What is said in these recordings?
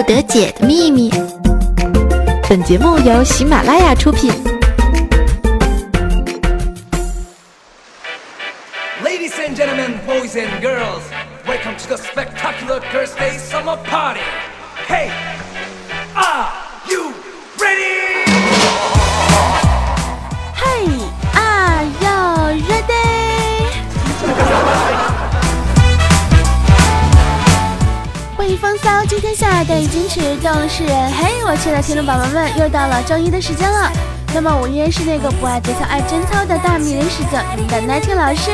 不得解的秘密。本节目由喜马拉雅出品。Ladies and gentlemen, boys and girls, welcome to the spectacular Thursday summer party. Hey, 风骚，今天下的已经是正式人。嘿，我亲爱的听众宝宝们，又到了周一的时间了。那么我依然是那个不爱节操爱贞操的大迷人使者，你们的奶青老师。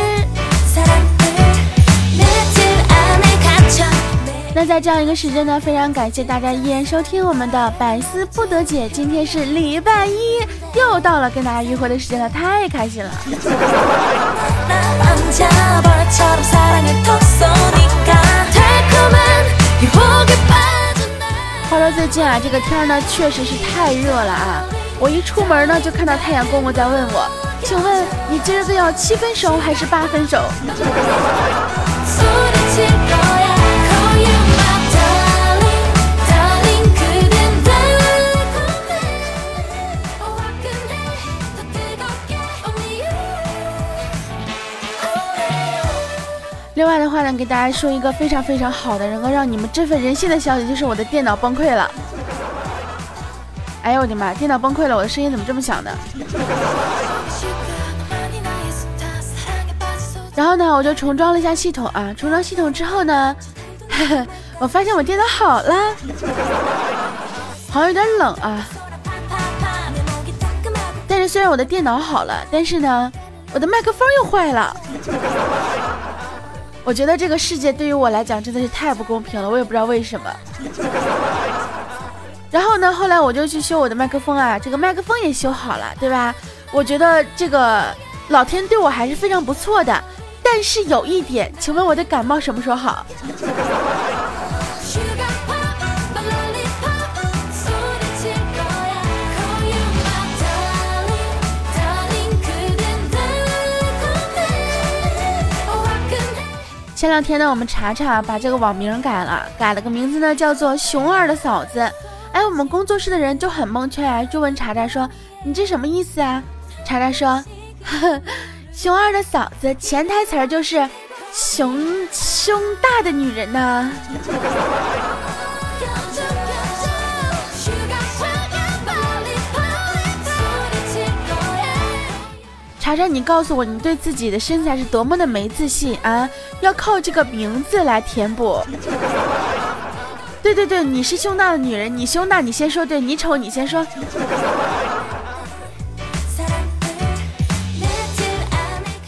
那在这样一个时间呢，非常感谢大家依然收听我们的百思不得解。今天是礼拜一，又到了跟大家约会的时间了，太开心了。话说最近啊，这个天呢确实是太热了啊！我一出门呢，就看到太阳公公在问我，请问你今儿个要七分熟还是八分熟？另外的话呢，给大家说一个非常非常好的，能够让你们振奋人心的消息，就是我的电脑崩溃了。哎呦我的妈！电脑崩溃了，我的声音怎么这么响呢？然后呢，我就重装了一下系统啊。重装系统之后呢，我发现我电脑好了，好像有点冷啊。但是虽然我的电脑好了，但是呢，我的麦克风又坏了。我觉得这个世界对于我来讲真的是太不公平了，我也不知道为什么。然后呢，后来我就去修我的麦克风啊，这个麦克风也修好了，对吧？我觉得这个老天对我还是非常不错的。但是有一点，请问我的感冒什么时候好？前两天呢，我们查查把这个网名改了，改了个名字呢，叫做熊二的嫂子。哎，我们工作室的人就很蒙圈啊，就问查查说：“你这什么意思啊？”查查说：“熊二的嫂子，潜台词就是熊胸大的女人呢。”查查，你告诉我，你对自己的身材是多么的没自信啊？要靠这个名字来填补。对对对，你是胸大的女人，你胸大，你先说。对你丑，你先说。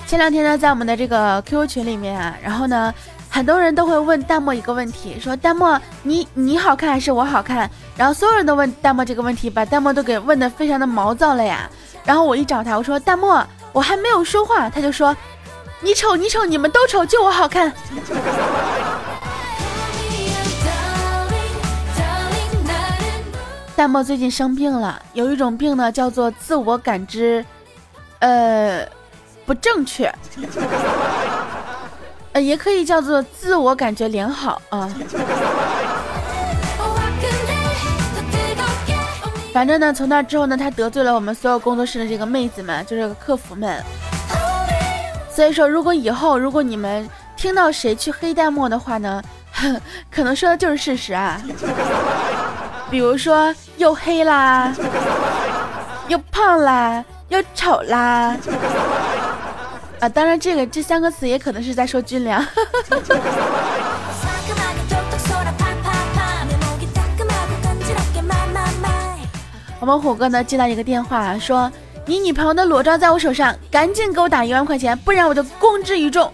前两天呢，在我们的这个 QQ 群里面啊，然后呢，很多人都会问弹幕一个问题，说弹幕你你好看还是我好看？然后所有人都问弹幕这个问题，把弹幕都给问的非常的毛躁了呀。然后我一找他，我说弹幕。我还没有说话，他就说：“你丑，你丑，你们都丑，就我好看。”弹幕最近生病了，有一种病呢，叫做自我感知，呃，不正确，呃，也可以叫做自我感觉良好啊。反正呢，从那之后呢，他得罪了我们所有工作室的这个妹子们，就是客服们。所以说，如果以后如果你们听到谁去黑弹幕的话呢，可能说的就是事实啊。比如说又黑啦，又胖啦，又丑啦。啊，当然这个这三个词也可能是在说军粮。我们虎哥呢接到一个电话，说你女朋友的裸照在我手上，赶紧给我打一万块钱，不然我就公之于众。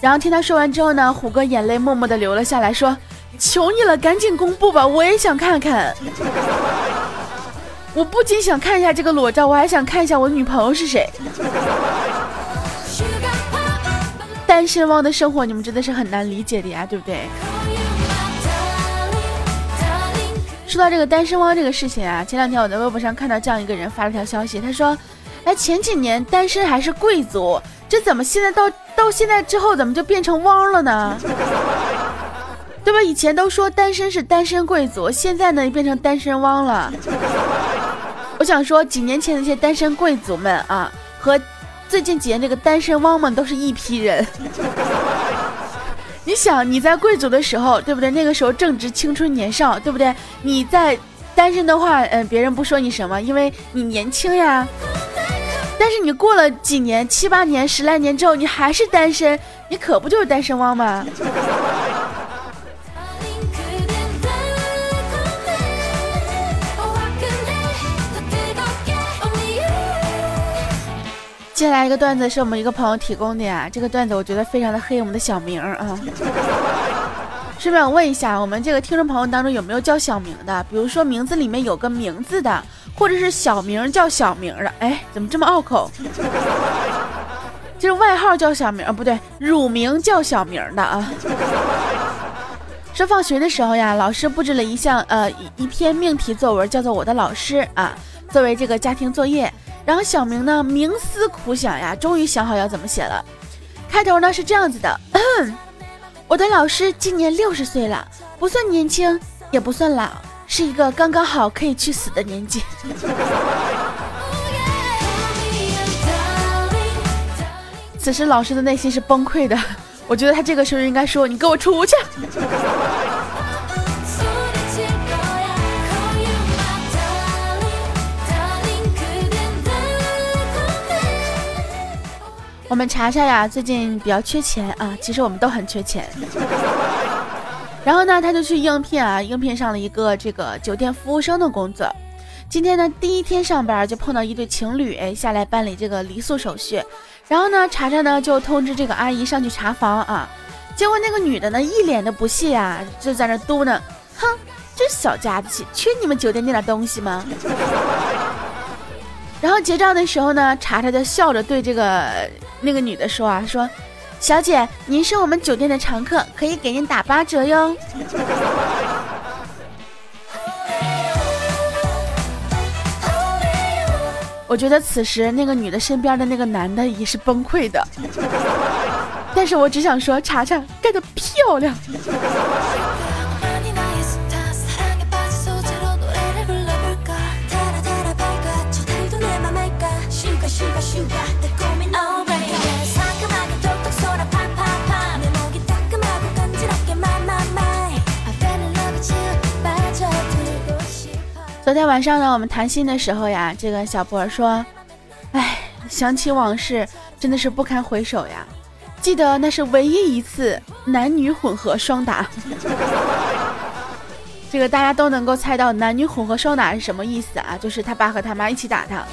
然后听他说完之后呢，虎哥眼泪默默的流了下来，说求你了，赶紧公布吧，我也想看看。我不仅想看一下这个裸照，我还想看一下我女朋友是谁。单身汪的生活，你们真的是很难理解的呀，对不对？说到这个单身汪这个事情啊，前两天我在微博上看到这样一个人发了条消息，他说：“哎，前几年单身还是贵族，这怎么现在到到现在之后怎么就变成汪了呢？” 对吧？以前都说单身是单身贵族，现在呢变成单身汪了。我想说，几年前那些单身贵族们啊，和最近几年这个单身汪们都是一批人。你想，你在贵族的时候，对不对？那个时候正值青春年少，对不对？你在单身的话，嗯，别人不说你什么，因为你年轻呀。但是你过了几年，七八年、十来年之后，你还是单身，你可不就是单身汪吗？接下来一个段子是我们一个朋友提供的呀，这个段子我觉得非常的黑我们的小明啊。顺便我问一下，我们这个听众朋友当中有没有叫小明的？比如说名字里面有个名字的，或者是小名叫小明的。哎，怎么这么拗口？就是外号叫小明啊，不对，乳名叫小明的啊。说放学的时候呀，老师布置了一项呃一篇命题作文，叫做《我的老师》啊，作为这个家庭作业。然后小明呢，冥思苦想呀，终于想好要怎么写了。开头呢是这样子的：我的老师今年六十岁了，不算年轻，也不算老，是一个刚刚好可以去死的年纪。此时老师的内心是崩溃的，我觉得他这个时候应该说：“你给我出去。”我们查查呀，最近比较缺钱啊，其实我们都很缺钱。然后呢，他就去应聘啊，应聘上了一个这个酒店服务生的工作。今天呢，第一天上班就碰到一对情侣，哎，下来办理这个离宿手续。然后呢，查查呢就通知这个阿姨上去查房啊。结果那个女的呢，一脸的不屑啊，就在那嘟囔：“哼，这小家子气，缺你们酒店那点东西吗？”然后结账的时候呢，查查就笑着对这个那个女的说啊，说：“小姐，您是我们酒店的常客，可以给您打八折哟。”我觉得此时那个女的身边的那个男的也是崩溃的，但是我只想说，查查干得漂亮。昨天晚上呢，我们谈心的时候呀，这个小博说：“哎，想起往事，真的是不堪回首呀。记得那是唯一一次男女混合双打。这个大家都能够猜到，男女混合双打是什么意思啊？就是他爸和他妈一起打他。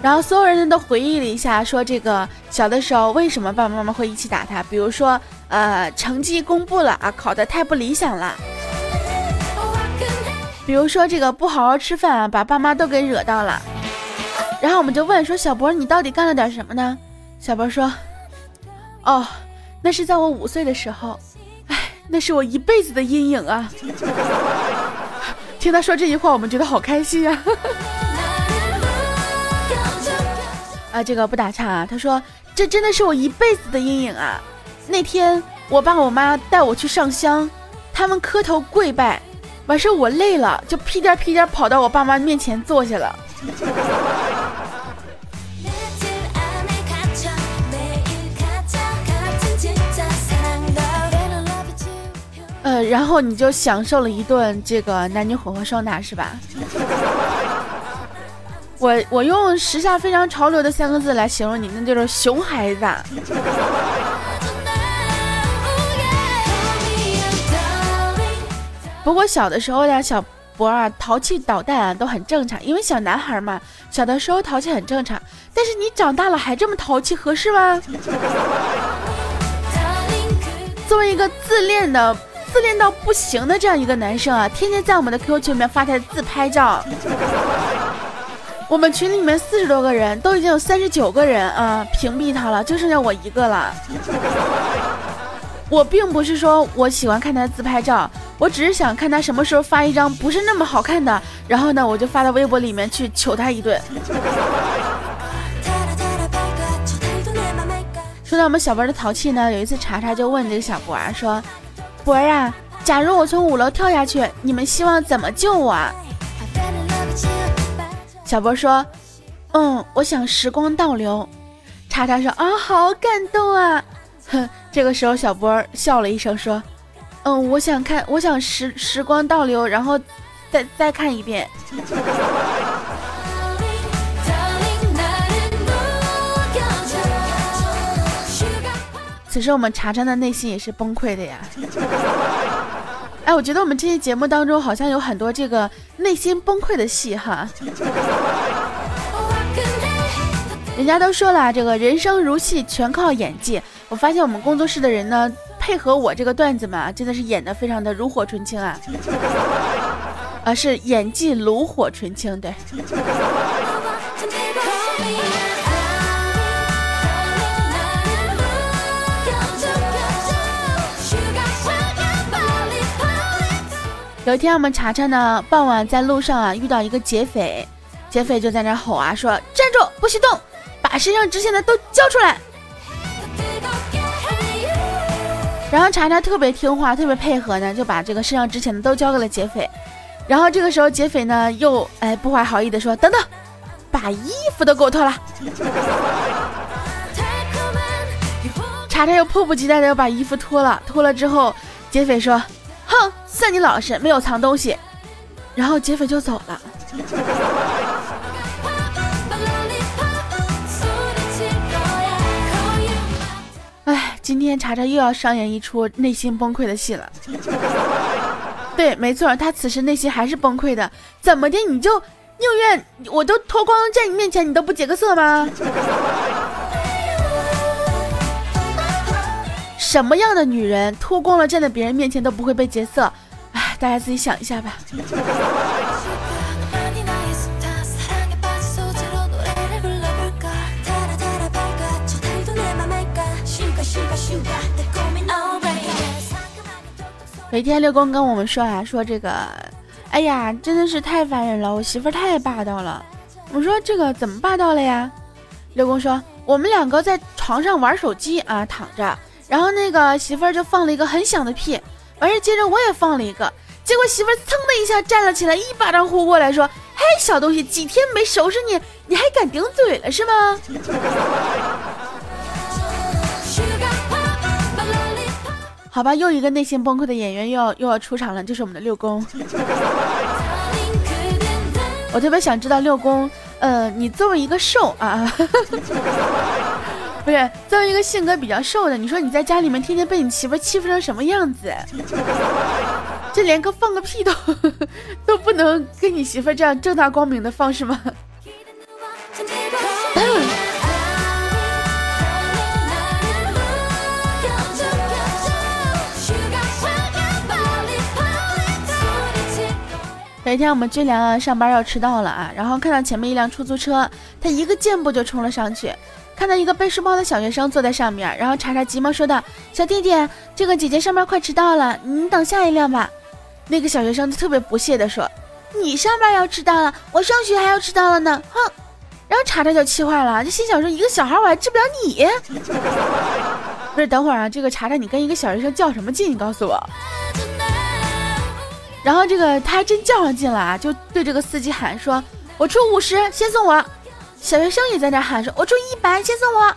然后所有人都回忆了一下，说这个小的时候为什么爸爸妈妈会一起打他？比如说，呃，成绩公布了啊，考得太不理想了。”比如说这个不好好吃饭啊，把爸妈都给惹到了，然后我们就问说小博你到底干了点什么呢？小博说，哦，那是在我五岁的时候，哎，那是我一辈子的阴影啊。听他说这句话，我们觉得好开心呀。啊，这个不打岔啊，他说这真的是我一辈子的阴影啊。那天我爸我妈带我去上香，他们磕头跪拜。完事我累了，就屁颠屁颠跑到我爸妈面前坐下了。呃，然后你就享受了一顿这个男女混合双打是吧？我我用时下非常潮流的三个字来形容你，那就是熊孩子。不过小的时候呀，小博啊淘气捣蛋啊都很正常，因为小男孩嘛，小的时候淘气很正常。但是你长大了还这么淘气，合适吗？作为一个自恋的、自恋到不行的这样一个男生啊，天天在我们的 QQ 群里面发他的自拍照。我们群里面四十多个人，都已经有三十九个人啊屏蔽他了，就剩下我一个了。我并不是说我喜欢看他的自拍照，我只是想看他什么时候发一张不是那么好看的，然后呢，我就发到微博里面去求他一顿。说到我们小博的淘气呢，有一次查查就问这个小博啊，说：“博啊，假如我从五楼跳下去，你们希望怎么救我？”小博说：“嗯，我想时光倒流。”查查说：“啊，好感动啊！”哼，这个时候小波笑了一声说：“嗯，我想看，我想时时光倒流，然后再再看一遍。” 此时我们茶茶的内心也是崩溃的呀。哎，我觉得我们这些节目当中好像有很多这个内心崩溃的戏哈。人家都说了，这个人生如戏，全靠演技。我发现我们工作室的人呢，配合我这个段子嘛，真的是演的非常的炉火纯青啊。啊，是演技炉火纯青，对。有一天，我们查查呢，傍晚在路上啊遇到一个劫匪，劫匪就在那吼啊，说站住，不许动，把身上值钱的都交出来。然后查查特别听话，特别配合呢，就把这个身上值钱的都交给了劫匪。然后这个时候劫匪呢又哎不怀好意的说，等等，把衣服都给我脱了。查查又迫不及待的要把衣服脱了，脱了之后，劫匪说。哼，算你老实，没有藏东西。然后劫匪就走了。今天查查又要上演一出内心崩溃的戏了。对，没错，他此时内心还是崩溃的。怎么的，你就宁愿我都脱光在你面前，你都不劫个色吗？什么样的女人脱光了站在别人面前都不会被劫色？哎，大家自己想一下吧。有一天，六公跟我们说啊，说这个，哎呀，真的是太烦人了，我媳妇太霸道了。我说这个怎么霸道了呀？六公说，我们两个在床上玩手机啊，躺着。然后那个媳妇儿就放了一个很响的屁，完事接着我也放了一个，结果媳妇儿噌的一下站了起来，一巴掌呼过来，说：“嘿，小东西，几天没收拾你，你还敢顶嘴了是吗？”好吧，又一个内心崩溃的演员又要又要出场了，就是我们的六公。我特别想知道六公，呃，你作为一个瘦啊。不是作为一个性格比较瘦的，你说你在家里面天天被你媳妇欺负成什么样子？这连个放个屁都都不能跟你媳妇这样正大光明的放是吗？有一天我们军良啊上班要迟到了啊，然后看到前面一辆出租车，他一个箭步就冲了上去。看到一个背书包的小学生坐在上面，然后查查急忙说道：“小弟弟，这个姐姐上班快迟到了，你等下一辆吧。”那个小学生特别不屑地说：“你上班要迟到了，我上学还要迟到了呢。”哼！然后查查就气坏了，就心想说：“一个小孩我还治不了你。” 不是，等会儿啊，这个查查，你跟一个小学生较什么劲？你告诉我。然后这个他还真较上劲了啊，就对这个司机喊说：“我出五十，先送我。”小学生也在那喊说：“我出一百，先送我。”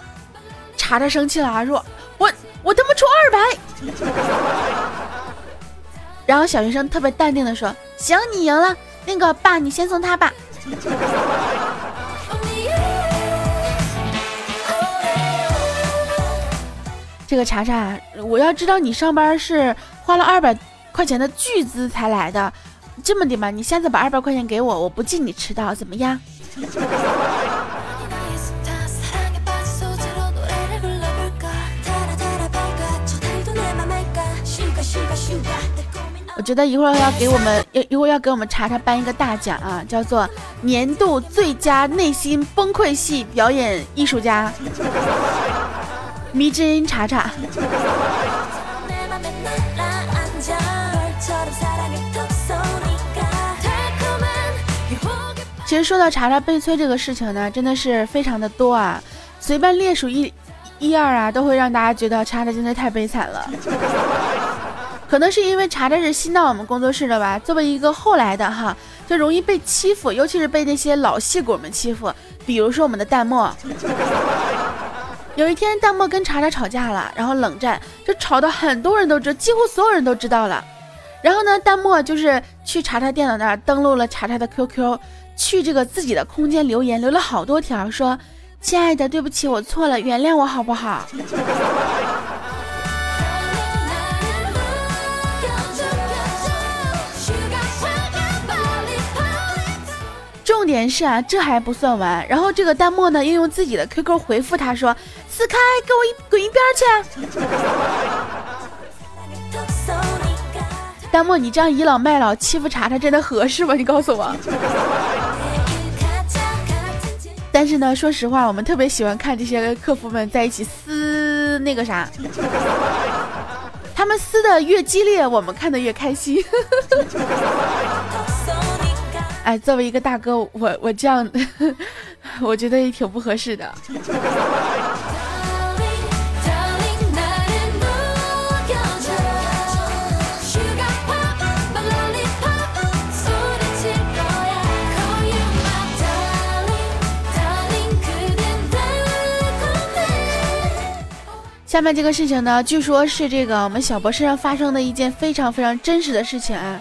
查查生气了啊，说：“我我他妈出二百。”然后小学生特别淡定的说：“行，你赢了。那个爸，你先送他吧。”这个查查，我要知道你上班是花了二百块钱的巨资才来的，这么的吧，你下次把二百块钱给我，我不记你迟到，怎么样？我觉得一会儿要给我们，一一会儿要给我们查查颁一个大奖啊，叫做年度最佳内心崩溃系表演艺术家，迷之音查查。其实说到查查被催这个事情呢，真的是非常的多啊，随便列数一。一二啊，都会让大家觉得查查真的太悲惨了。可能是因为查查是新到我们工作室的吧，作为一个后来的哈，就容易被欺负，尤其是被那些老戏骨们欺负。比如说我们的弹幕，有一天弹幕跟查查吵架了，然后冷战，就吵到很多人都知，几乎所有人都知道了。然后呢，弹幕就是去查查电脑那儿登录了查查的 QQ，去这个自己的空间留言，留了好多条，说：“亲爱的，对不起，我错了，原谅我好不好？”重点是啊，这还不算完，然后这个弹幕呢，又用自己的 QQ 回复他说：“撕开，给我一滚一边去！”弹幕，你这样倚老卖老欺负查查，真的合适吗？你告诉我。但是呢，说实话，我们特别喜欢看这些客服们在一起撕那个啥，他们撕的越激烈，我们看的越开心。哎，作为一个大哥，我我这样，我觉得也挺不合适的。下面这个事情呢，据说是这个我们小博身上发生的一件非常非常真实的事情啊。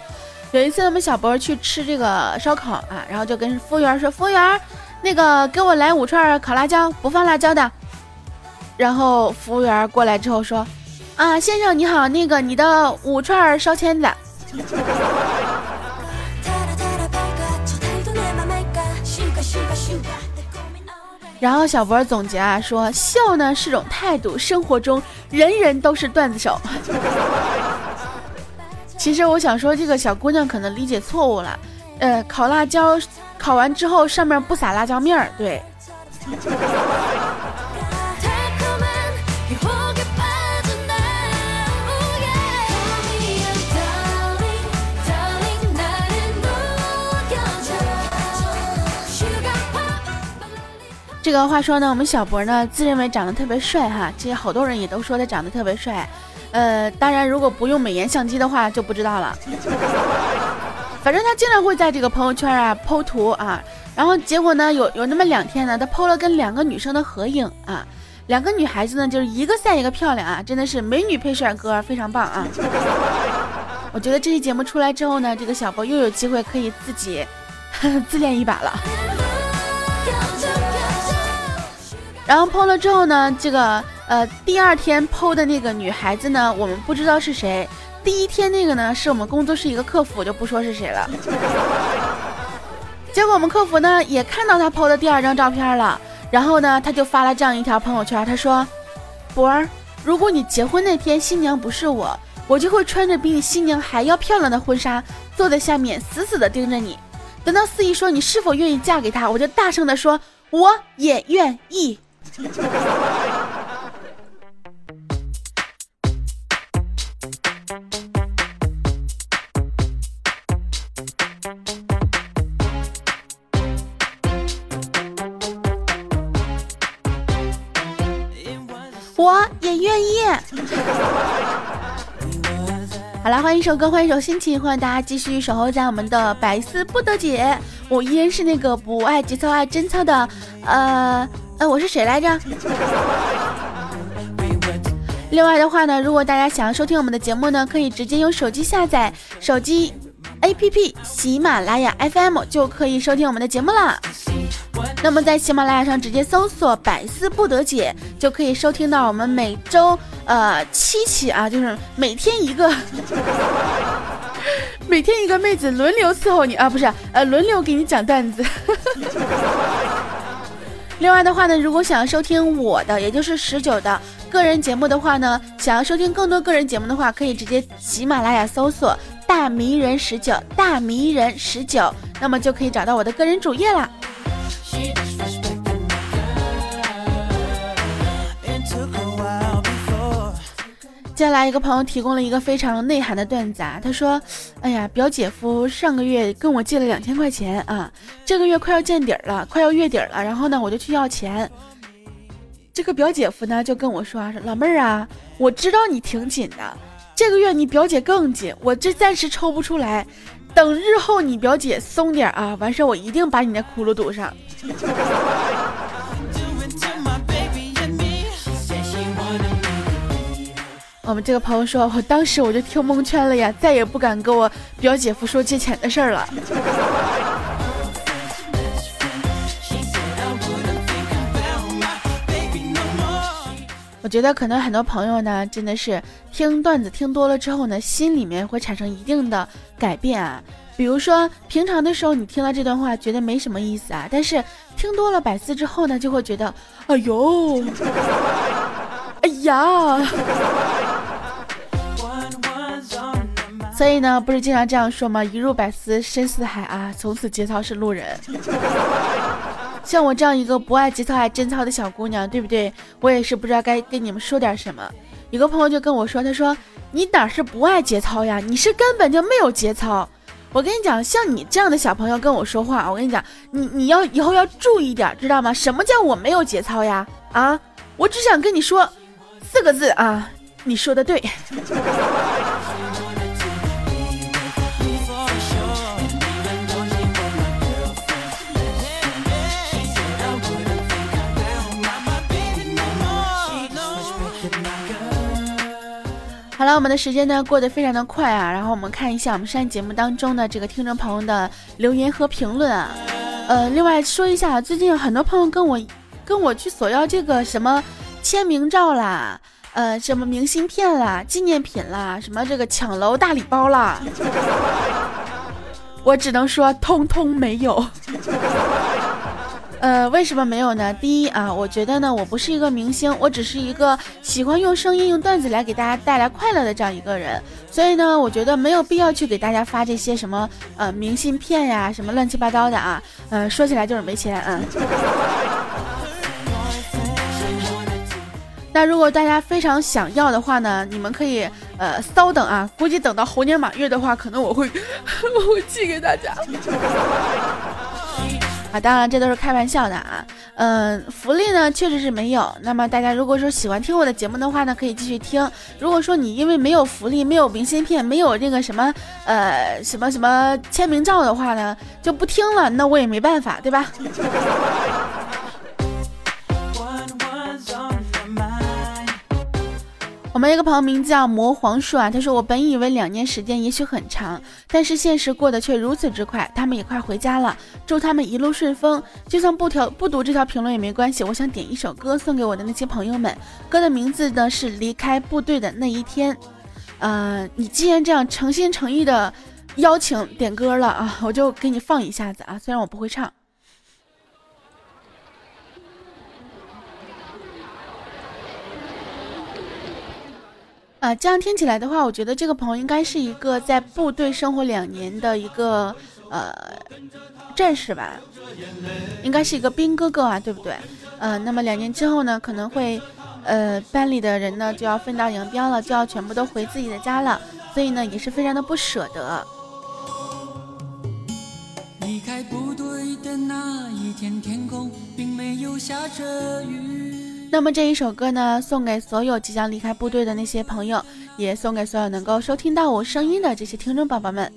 有一次我们小博去吃这个烧烤啊，然后就跟服务员说：“服务员，那个给我来五串烤辣椒，不放辣椒的。”然后服务员过来之后说：“啊，先生你好，那个你的五串烧签子。”然后小博总结啊说：“笑呢是种态度，生活中人人都是段子手。”其实我想说，这个小姑娘可能理解错误了。呃，烤辣椒，烤完之后上面不撒辣椒面儿，对。这个话说呢，我们小博呢自认为长得特别帅哈，其实好多人也都说他长得特别帅，呃，当然如果不用美颜相机的话就不知道了。反正他经常会在这个朋友圈啊剖图啊，然后结果呢有有那么两天呢，他剖了跟两个女生的合影啊，两个女孩子呢就是一个赛一个漂亮啊，真的是美女配帅哥，非常棒啊。我觉得这期节目出来之后呢，这个小博又有机会可以自己 自恋一把了。然后剖了之后呢，这个呃第二天剖的那个女孩子呢，我们不知道是谁。第一天那个呢，是我们工作室一个客服，就不说是谁了。结果我们客服呢也看到他剖的第二张照片了，然后呢他就发了这样一条朋友圈，他说：“博儿，如果你结婚那天新娘不是我，我就会穿着比你新娘还要漂亮的婚纱，坐在下面死死的盯着你。等到司仪说你是否愿意嫁给他，我就大声的说我也愿意。”我也愿意。好了，换一首歌，换一首心情，欢迎大家继续守候在我们的百思不得解。我依然是那个不爱节操爱贞操的，呃。我是谁来着？另外的话呢，如果大家想要收听我们的节目呢，可以直接用手机下载手机 APP 喜马拉雅 FM 就可以收听我们的节目了。那么在喜马拉雅上直接搜索“百思不得解”，就可以收听到我们每周呃七期啊，就是每天一个，每天一个妹子轮流伺候你啊，不是呃轮流给你讲段子。另外的话呢，如果想要收听我的，也就是十九的个人节目的话呢，想要收听更多个人节目的话，可以直接喜马拉雅搜索“大迷人十九”，大迷人十九，那么就可以找到我的个人主页了。接下来一个朋友提供了一个非常内涵的段子啊，他说：“哎呀，表姐夫上个月跟我借了两千块钱啊，这个月快要见底儿了，快要月底了，然后呢，我就去要钱，这个表姐夫呢就跟我说说老妹儿啊，我知道你挺紧的，这个月你表姐更紧，我这暂时抽不出来，等日后你表姐松点啊，完事儿我一定把你那窟窿堵上。我们这个朋友说，我当时我就听蒙圈了呀，再也不敢跟我表姐夫说借钱的事儿了。我觉得可能很多朋友呢，真的是听段子听多了之后呢，心里面会产生一定的改变啊。比如说平常的时候，你听到这段话觉得没什么意思啊，但是听多了百思之后呢，就会觉得，哎呦，哎呀。所以呢，不是经常这样说吗？一入百思深似海啊，从此节操是路人。像我这样一个不爱节操爱贞操的小姑娘，对不对？我也是不知道该跟你们说点什么。有个朋友就跟我说，他说你哪是不爱节操呀？你是根本就没有节操。我跟你讲，像你这样的小朋友跟我说话，我跟你讲，你你要以后要注意点，知道吗？什么叫我没有节操呀？啊，我只想跟你说四个字啊，你说的对。好了，我们的时间呢过得非常的快啊，然后我们看一下我们上节目当中的这个听众朋友的留言和评论啊，呃，另外说一下，最近有很多朋友跟我跟我去索要这个什么签名照啦，呃，什么明信片啦、纪念品啦，什么这个抢楼大礼包啦，我只能说通通没有。呃，为什么没有呢？第一啊，我觉得呢，我不是一个明星，我只是一个喜欢用声音、用段子来给大家带来快乐的这样一个人，所以呢，我觉得没有必要去给大家发这些什么呃明信片呀，什么乱七八糟的啊，嗯，说起来就是没钱，嗯。那如果大家非常想要的话呢，你们可以呃稍等啊，估计等到猴年马月的话，可能我会 我会寄给大家。啊，当然这都是开玩笑的啊，嗯，福利呢确实是没有。那么大家如果说喜欢听我的节目的话呢，可以继续听。如果说你因为没有福利、没有明信片、没有这个什么呃什么什么签名照的话呢，就不听了，那我也没办法，对吧？我们一个朋友名字叫魔黄树啊，他说我本以为两年时间也许很长，但是现实过得却如此之快。他们也快回家了，祝他们一路顺风。就算不条不读这条评论也没关系，我想点一首歌送给我的那些朋友们，歌的名字呢是离开部队的那一天。呃，你既然这样诚心诚意的邀请点歌了啊，我就给你放一下子啊，虽然我不会唱。啊，这样听起来的话，我觉得这个朋友应该是一个在部队生活两年的一个呃战士吧，应该是一个兵哥哥啊，对不对？嗯，那么两年之后呢，可能会呃班里的人呢就要分道扬镳了，就要全部都回自己的家了，所以呢也是非常的不舍得。离开部队的那一天，天空并没有下着雨。那么这一首歌呢，送给所有即将离开部队的那些朋友，也送给所有能够收听到我声音的这些听众宝宝们。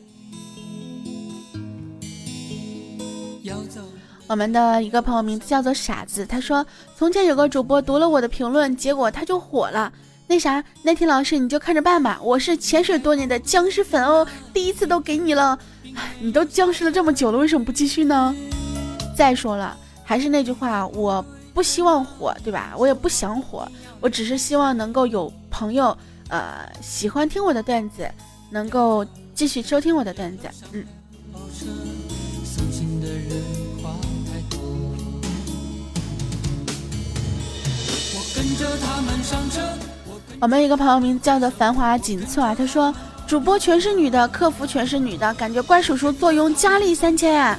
我们的一个朋友名字叫做傻子，他说：从前有个主播读了我的评论，结果他就火了。那啥，那天老师你就看着办吧。我是潜水多年的僵尸粉哦，第一次都给你了。你都僵尸了这么久了，为什么不继续呢？再说了，还是那句话，我。不希望火，对吧？我也不想火，我只是希望能够有朋友，呃，喜欢听我的段子，能够继续收听我的段子。嗯。我们一个朋友名字叫做繁华锦簇啊，他说主播全是女的，客服全是女的，感觉怪叔叔坐拥佳丽三千。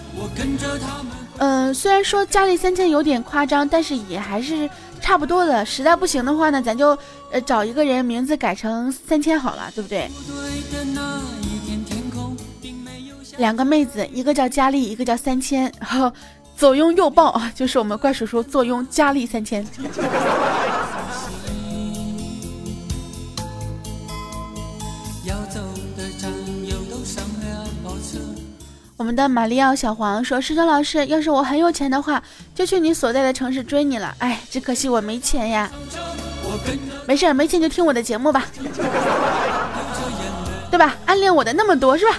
嗯，虽然说佳丽三千有点夸张，但是也还是差不多的。实在不行的话呢，咱就呃找一个人名字改成三千好了，对不对？两个妹子，一个叫佳丽，一个叫三千，然 后左拥右抱啊，就是我们怪叔叔坐拥佳丽三千。我们的马里奥小黄说：“师兄老师，要是我很有钱的话，就去你所在的城市追你了。哎，只可惜我没钱呀。没事，没钱就听我的节目吧，对吧？暗恋我的那么多，是吧？”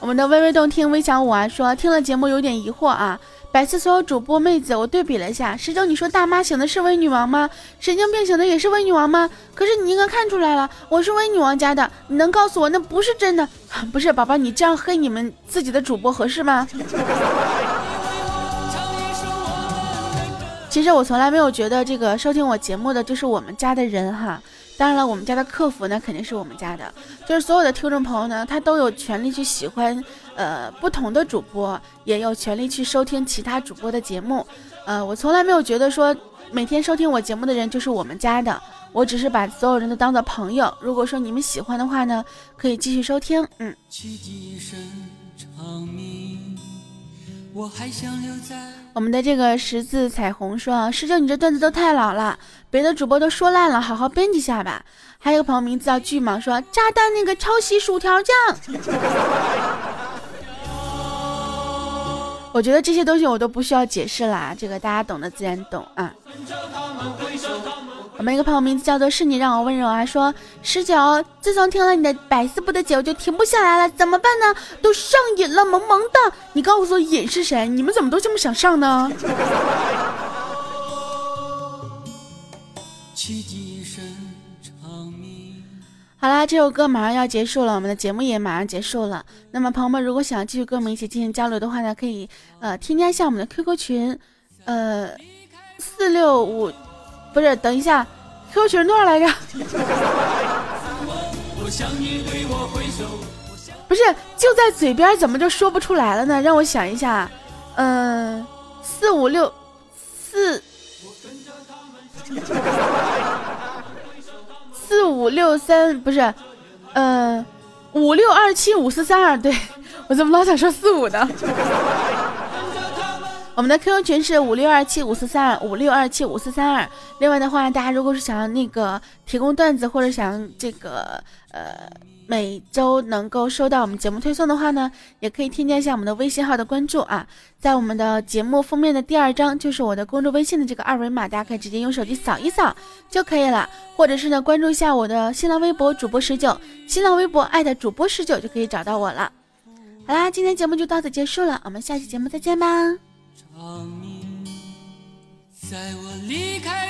我们的微微动听微小五啊说：“听了节目有点疑惑啊。”百思所有主播妹子，我对比了一下，师兄，你说大妈醒的是伪女王吗？神经病醒的也是伪女王吗？可是你应该看出来了，我是伪女王家的，你能告诉我那不是真的？不是，宝宝，你这样黑你们自己的主播合适吗？其实我从来没有觉得这个收听我节目的就是我们家的人哈。当然了，我们家的客服呢肯定是我们家的，就是所有的听众朋友呢，他都有权利去喜欢，呃，不同的主播，也有权利去收听其他主播的节目，呃，我从来没有觉得说每天收听我节目的人就是我们家的，我只是把所有人都当做朋友。如果说你们喜欢的话呢，可以继续收听，嗯。我还想留在我们的这个十字彩虹说：“师兄，你这段子都太老了，别的主播都说烂了，好好编辑下吧。”还有个朋友名字叫巨蟒说：“炸弹那个抄袭薯条酱。”我觉得这些东西我都不需要解释啦，这个大家懂的自然懂啊。我们一个朋友名字叫做是你让我温柔啊，说十九，自从听了你的百思不得解，我就停不下来了，怎么办呢？都上瘾了，萌萌的。你告诉我瘾是谁？你们怎么都这么想上呢？好啦，这首歌马上要结束了，我们的节目也马上结束了。那么朋友们，如果想继续跟我们一起进行交流的话呢，可以呃添加一下我们的 QQ 群，呃四六五。不是，等一下，QQ 群多少来着？不是，就在嘴边，怎么就说不出来了呢？让我想一下，嗯，四五六四四五六三，不是，嗯，五六二七五四三二，对 我怎么老想说四五呢？我们的 QQ 群是五六二七五四三二五六二七五四三二。另外的话，大家如果是想要那个提供段子，或者想这个呃每周能够收到我们节目推送的话呢，也可以添加一下我们的微信号的关注啊。在我们的节目封面的第二张就是我的公众微信的这个二维码，大家可以直接用手机扫一扫就可以了。或者是呢，关注一下我的新浪微博主播十九，新浪微博艾特主播十九就可以找到我了。好啦，今天节目就到此结束了，我们下期节目再见吧。在我离开